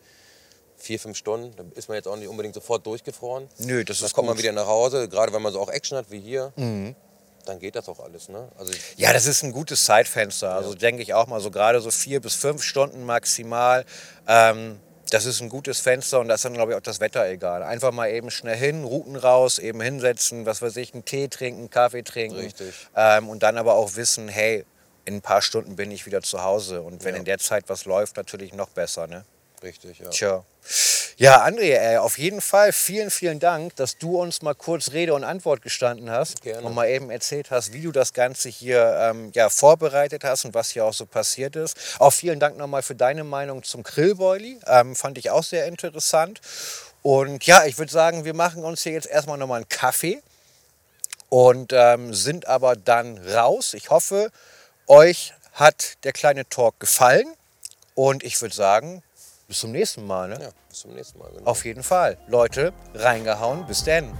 vier, fünf Stunden, da ist man jetzt auch nicht unbedingt sofort durchgefroren. Nö, das Dann ist kommt man gut. wieder nach Hause, gerade wenn man so auch Action hat wie hier, dann geht das auch alles. Ne? Also Ja, das ist ein gutes Zeitfenster. Also denke ich auch mal so gerade so vier bis fünf Stunden maximal. Ähm, das ist ein gutes Fenster und das ist dann, glaube ich, auch das Wetter egal. Einfach mal eben schnell hin, Routen raus, eben hinsetzen, was weiß ich, einen Tee trinken, Kaffee trinken. Richtig. Ähm, und dann aber auch wissen, hey, in ein paar Stunden bin ich wieder zu Hause. Und wenn Ja. in der Zeit was läuft, natürlich noch besser. Ne? Richtig, ja. Tja. Ja, André, ey, auf jeden Fall vielen, vielen Dank, dass du uns mal kurz Rede und Antwort gestanden hast Gerne. und mal eben erzählt hast, wie du das Ganze hier ähm, ja, vorbereitet hast und was hier auch so passiert ist. Auch vielen Dank nochmal für deine Meinung zum Grillboili. Ähm, fand ich auch sehr interessant. Und ja, ich würde sagen, wir machen uns hier jetzt erstmal nochmal einen Kaffee und ähm, sind aber dann raus. Ich hoffe, euch hat der kleine Talk gefallen und ich würde sagen, bis zum nächsten Mal. Ne? Ja, bis zum nächsten Mal. Genau. Auf jeden Fall. Leute, reingehauen. Bis denn.